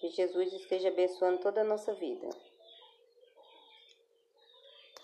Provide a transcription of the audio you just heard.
Que Jesus esteja abençoando toda a nossa vida.